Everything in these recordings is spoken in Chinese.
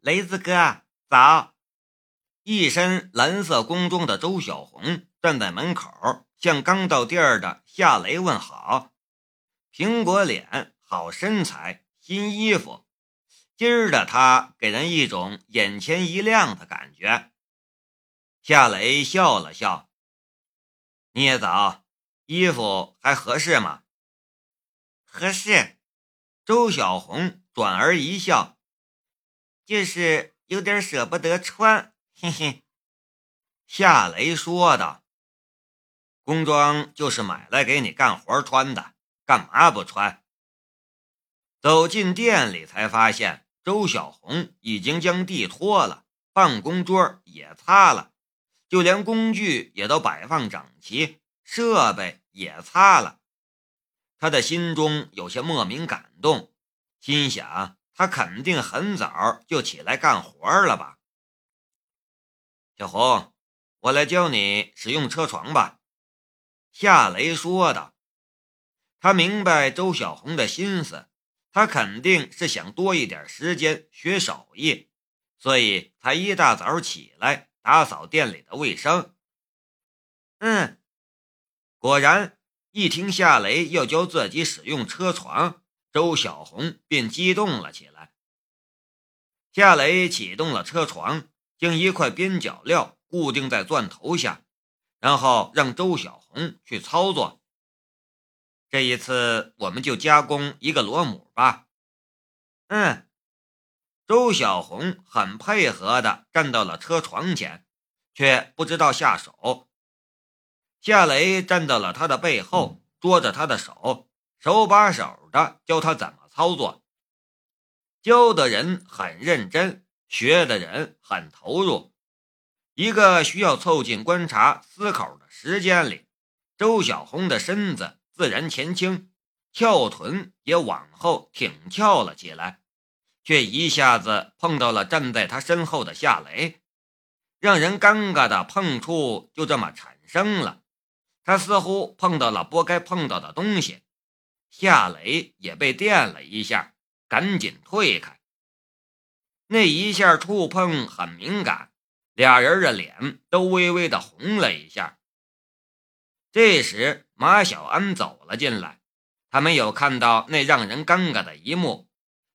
雷子哥，早！一身蓝色工装的周小红站在门口，向刚到店儿的夏雷问好。苹果脸，好身材，新衣服，今儿的他给人一种眼前一亮的感觉。夏雷笑了笑：“你也早，衣服还合适吗？”“合适。”周小红转而一笑。就是有点舍不得穿，嘿嘿。夏雷说道：“工装就是买来给你干活穿的，干嘛不穿？”走进店里才发现，周小红已经将地拖了，办公桌也擦了，就连工具也都摆放整齐，设备也擦了。他的心中有些莫名感动，心想。他肯定很早就起来干活了吧？小红，我来教你使用车床吧。”夏雷说道。他明白周小红的心思，他肯定是想多一点时间学手艺，所以才一大早起来打扫店里的卫生。嗯，果然，一听夏雷要教自己使用车床。周小红便激动了起来。夏雷启动了车床，将一块边角料固定在钻头下，然后让周小红去操作。这一次，我们就加工一个螺母吧。嗯，周小红很配合的站到了车床前，却不知道下手。夏雷站到了他的背后，捉着他的手。手把手的教他怎么操作，教的人很认真，学的人很投入。一个需要凑近观察、思考的时间里，周小红的身子自然前倾，翘臀也往后挺翘了起来，却一下子碰到了站在他身后的夏雷，让人尴尬的碰触就这么产生了。他似乎碰到了不该碰到的东西。夏雷也被电了一下，赶紧退开。那一下触碰很敏感，俩人的脸都微微的红了一下。这时，马小安走了进来，他没有看到那让人尴尬的一幕，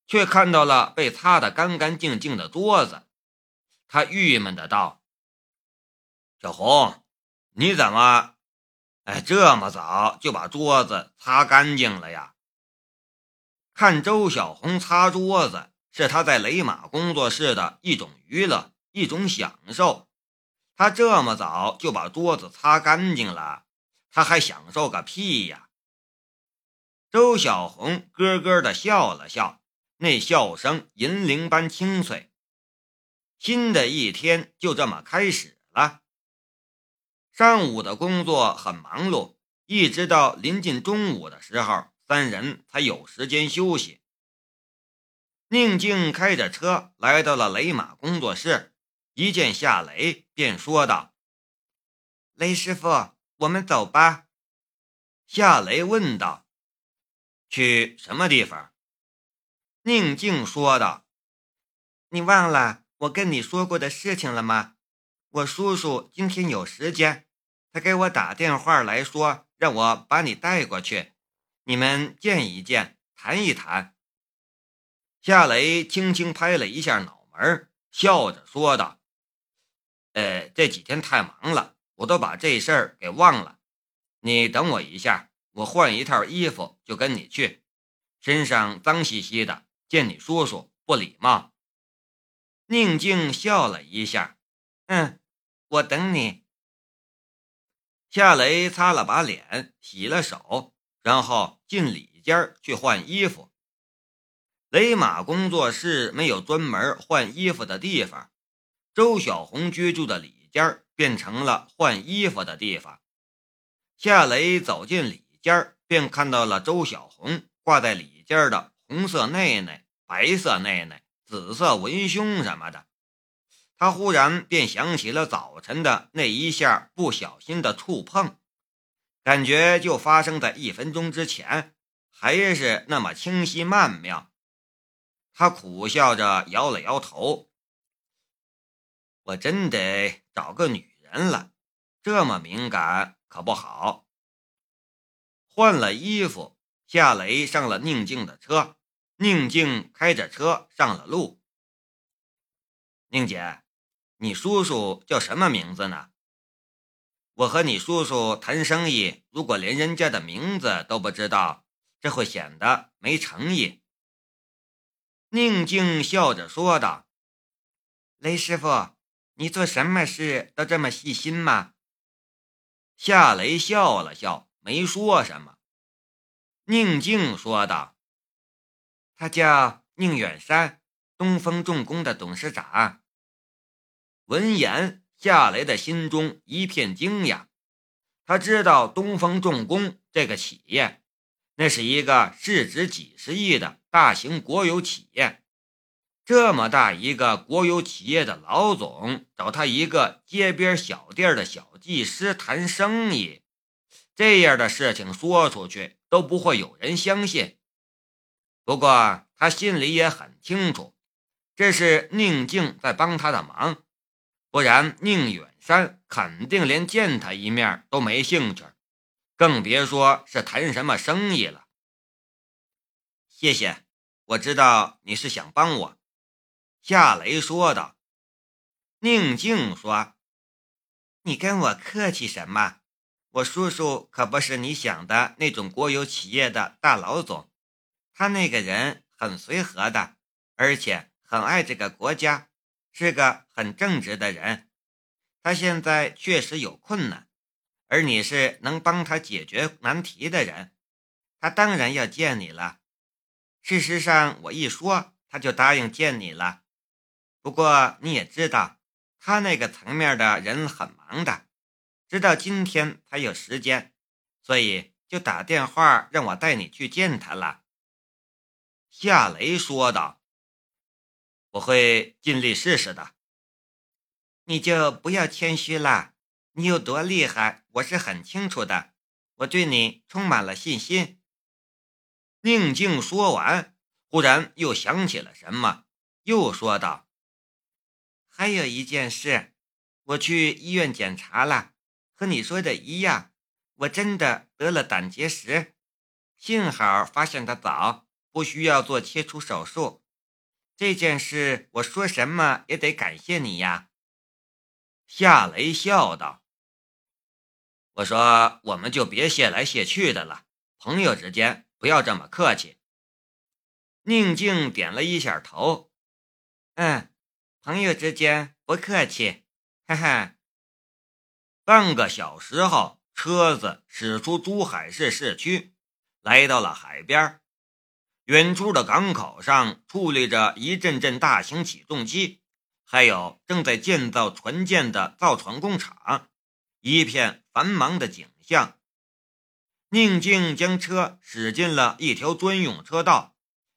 却看到了被擦得干干净净的桌子。他郁闷的道：“小红，你怎么？”哎，这么早就把桌子擦干净了呀？看周小红擦桌子，是他在雷马工作室的一种娱乐，一种享受。他这么早就把桌子擦干净了，他还享受个屁呀！周小红咯咯的笑了笑，那笑声银铃般清脆。新的一天就这么开始了。上午的工作很忙碌，一直到临近中午的时候，三人才有时间休息。宁静开着车来到了雷马工作室，一见夏雷，便说道：“雷师傅，我们走吧。”夏雷问道：“去什么地方？”宁静说道：“你忘了我跟你说过的事情了吗？我叔叔今天有时间。”他给我打电话来说，让我把你带过去，你们见一见，谈一谈。夏雷轻轻拍了一下脑门，笑着说道：“呃，这几天太忙了，我都把这事儿给忘了。你等我一下，我换一套衣服就跟你去。身上脏兮兮的，见你叔叔不礼貌。”宁静笑了一下，嗯，我等你。夏雷擦了把脸，洗了手，然后进里间去换衣服。雷马工作室没有专门换衣服的地方，周小红居住的里间变成了换衣服的地方。夏雷走进里间，便看到了周小红挂在里间的红色内内、白色内内、紫色文胸什么的。他忽然便想起了早晨的那一下不小心的触碰，感觉就发生在一分钟之前，还是那么清晰曼妙。他苦笑着摇了摇头，我真得找个女人了，这么敏感可不好。换了衣服，夏雷上了宁静的车，宁静开着车上了路。宁姐，你叔叔叫什么名字呢？我和你叔叔谈生意，如果连人家的名字都不知道，这会显得没诚意。宁静笑着说道：“雷师傅，你做什么事都这么细心吗？”夏雷笑了笑，没说什么。宁静说道：“他叫宁远山，东风重工的董事长。”闻言，夏雷的心中一片惊讶。他知道东风重工这个企业，那是一个市值几十亿的大型国有企业。这么大一个国有企业的老总，找他一个街边小店的小技师谈生意，这样的事情说出去都不会有人相信。不过他心里也很清楚，这是宁静在帮他的忙。不然，宁远山肯定连见他一面都没兴趣，更别说是谈什么生意了。谢谢，我知道你是想帮我。”夏雷说道。宁静说：“你跟我客气什么？我叔叔可不是你想的那种国有企业的大老总，他那个人很随和的，而且很爱这个国家。”是个很正直的人，他现在确实有困难，而你是能帮他解决难题的人，他当然要见你了。事实上，我一说他就答应见你了。不过你也知道，他那个层面的人很忙的，直到今天才有时间，所以就打电话让我带你去见他了。”夏雷说道。我会尽力试试的。你就不要谦虚了，你有多厉害，我是很清楚的。我对你充满了信心。宁静说完，忽然又想起了什么，又说道：“还有一件事，我去医院检查了，和你说的一样，我真的得了胆结石。幸好发现的早，不需要做切除手术。”这件事，我说什么也得感谢你呀。”夏雷笑道。“我说，我们就别谢来谢去的了，朋友之间不要这么客气。”宁静点了一下头，“嗯，朋友之间不客气。”哈哈。半个小时后，车子驶出珠海市市区，来到了海边。远处的港口上矗立着一阵阵大型起重机，还有正在建造船舰的造船工厂，一片繁忙的景象。宁静将车驶进了一条专用车道，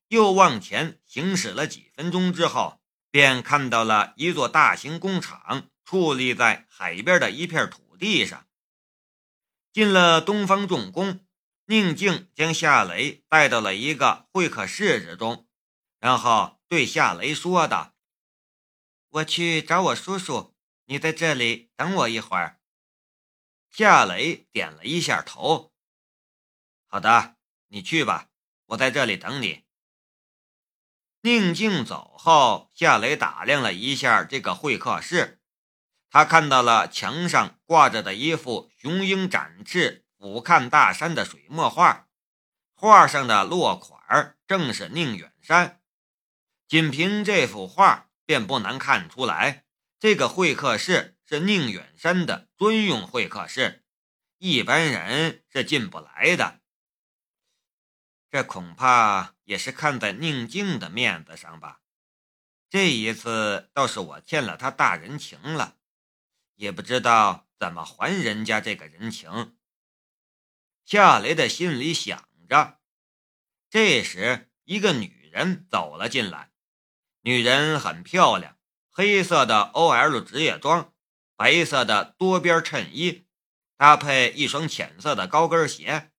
又往前行驶了几分钟之后，便看到了一座大型工厂矗立在海边的一片土地上。进了东方重工。宁静将夏雷带到了一个会客室之中，然后对夏雷说道：“我去找我叔叔，你在这里等我一会儿。”夏雷点了一下头：“好的，你去吧，我在这里等你。”宁静走后，夏雷打量了一下这个会客室，他看到了墙上挂着的一幅雄鹰展翅。俯瞰大山的水墨画，画上的落款正是宁远山。仅凭这幅画，便不难看出来，这个会客室是宁远山的专用会客室，一般人是进不来的。这恐怕也是看在宁静的面子上吧。这一次倒是我欠了他大人情了，也不知道怎么还人家这个人情。夏雷的心里想着，这时一个女人走了进来。女人很漂亮，黑色的 OL 职业装，白色的多边衬衣，搭配一双浅色的高跟鞋，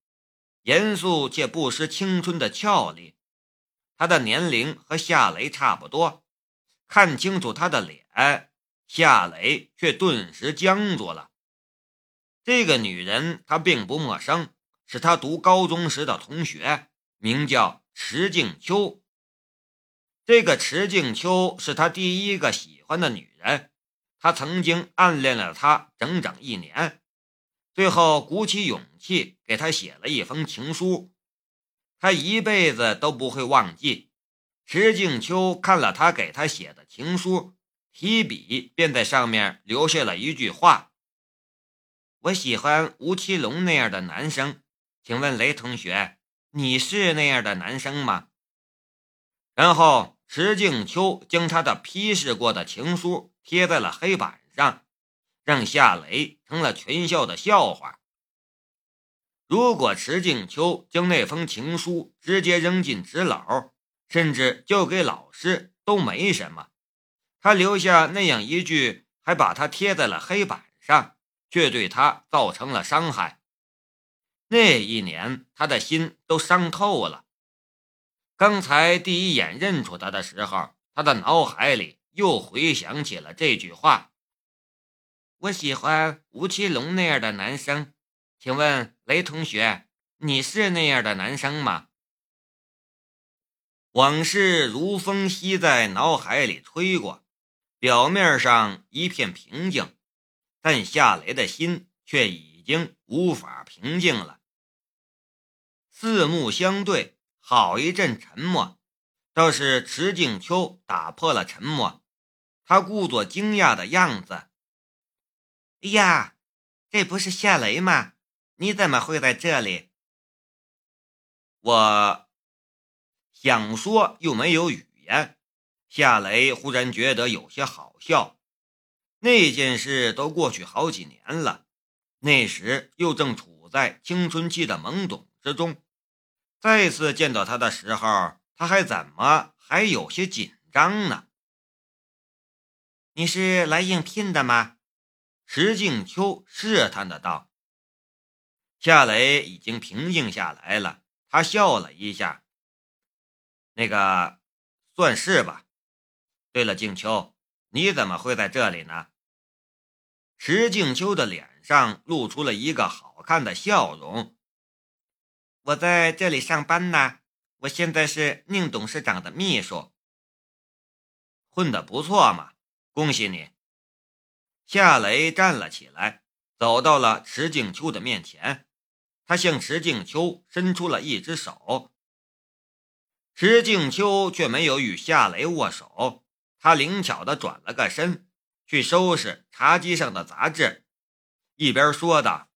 严肃却不失青春的俏丽。她的年龄和夏雷差不多，看清楚她的脸，夏雷却顿时僵住了。这个女人他并不陌生，是他读高中时的同学，名叫池静秋。这个池静秋是他第一个喜欢的女人，他曾经暗恋了她整整一年，最后鼓起勇气给她写了一封情书，他一辈子都不会忘记。池静秋看了他给他写的情书。提笔便在上面留下了一句话：“我喜欢吴奇隆那样的男生，请问雷同学，你是那样的男生吗？”然后石静秋将他的批示过的情书贴在了黑板上，让夏雷成了全校的笑话。如果石静秋将那封情书直接扔进纸篓，甚至交给老师，都没什么。他留下那样一句，还把它贴在了黑板上，却对他造成了伤害。那一年，他的心都伤透了。刚才第一眼认出他的时候，他的脑海里又回想起了这句话：“我喜欢吴奇隆那样的男生，请问雷同学，你是那样的男生吗？”往事如风息，在脑海里吹过。表面上一片平静，但夏雷的心却已经无法平静了。四目相对，好一阵沉默。倒是池静秋打破了沉默，他故作惊讶的样子：“哎呀，这不是夏雷吗？你怎么会在这里？”我想说，又没有语言。夏雷忽然觉得有些好笑，那件事都过去好几年了，那时又正处在青春期的懵懂之中，再次见到他的时候，他还怎么还有些紧张呢？你是来应聘的吗？石静秋试探的道。夏雷已经平静下来了，他笑了一下，那个算是吧。对了，静秋，你怎么会在这里呢？石静秋的脸上露出了一个好看的笑容。我在这里上班呢，我现在是宁董事长的秘书。混得不错嘛，恭喜你！夏雷站了起来，走到了池静秋的面前，他向池静秋伸出了一只手。池静秋却没有与夏雷握手。他灵巧地转了个身，去收拾茶几上的杂志，一边说道：“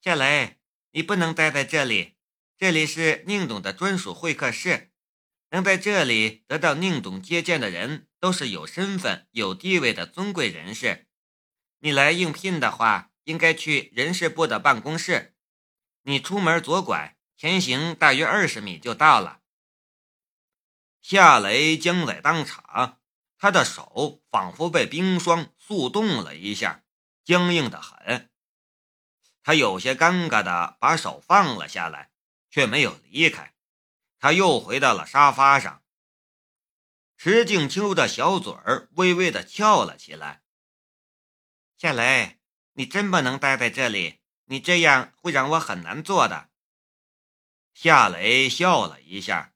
夏雷，你不能待在这里，这里是宁董的专属会客室，能在这里得到宁董接见的人都是有身份、有地位的尊贵人士。你来应聘的话，应该去人事部的办公室，你出门左拐，前行大约二十米就到了。”夏雷僵在当场，他的手仿佛被冰霜速冻了一下，僵硬的很。他有些尴尬的把手放了下来，却没有离开。他又回到了沙发上。石静秋的小嘴儿微微的翘了起来。夏雷，你真不能待在这里，你这样会让我很难做的。夏雷笑了一下。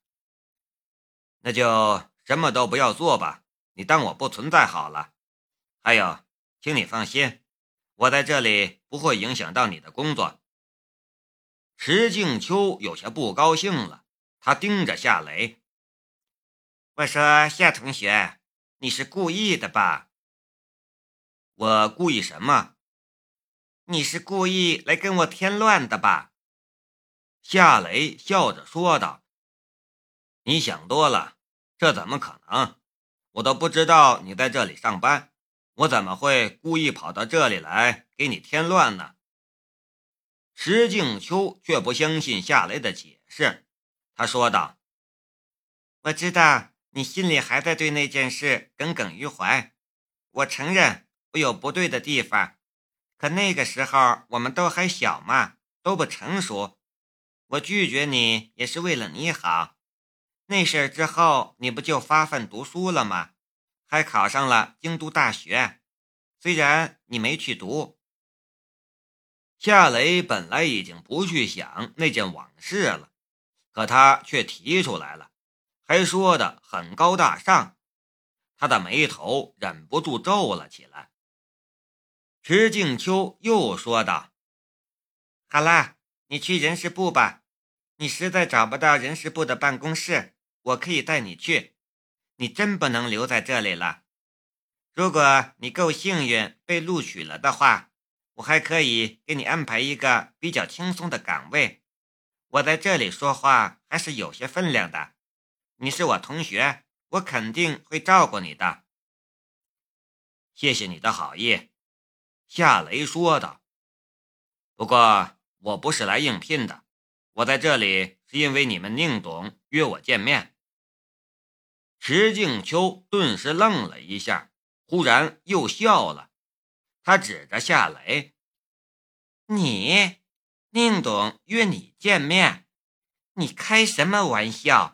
那就什么都不要做吧，你当我不存在好了。还有，请你放心，我在这里不会影响到你的工作。石静秋有些不高兴了，他盯着夏雷。我说：“夏同学，你是故意的吧？”我故意什么？你是故意来跟我添乱的吧？夏雷笑着说道。你想多了，这怎么可能？我都不知道你在这里上班，我怎么会故意跑到这里来给你添乱呢？石静秋却不相信夏雷的解释，他说道：“我知道你心里还在对那件事耿耿于怀，我承认我有不对的地方，可那个时候我们都还小嘛，都不成熟，我拒绝你也是为了你好。”那事儿之后，你不就发奋读书了吗？还考上了京都大学，虽然你没去读。夏雷本来已经不去想那件往事了，可他却提出来了，还说的很高大上，他的眉头忍不住皱了起来。池静秋又说道：“好啦，你去人事部吧。你实在找不到人事部的办公室，我可以带你去。你真不能留在这里了。如果你够幸运被录取了的话。”我还可以给你安排一个比较轻松的岗位，我在这里说话还是有些分量的。你是我同学，我肯定会照顾你的。谢谢你的好意，夏雷说道。不过我不是来应聘的，我在这里是因为你们宁董约我见面。石静秋顿时愣了一下，忽然又笑了。他指着夏雷：“你，宁董约你见面，你开什么玩笑？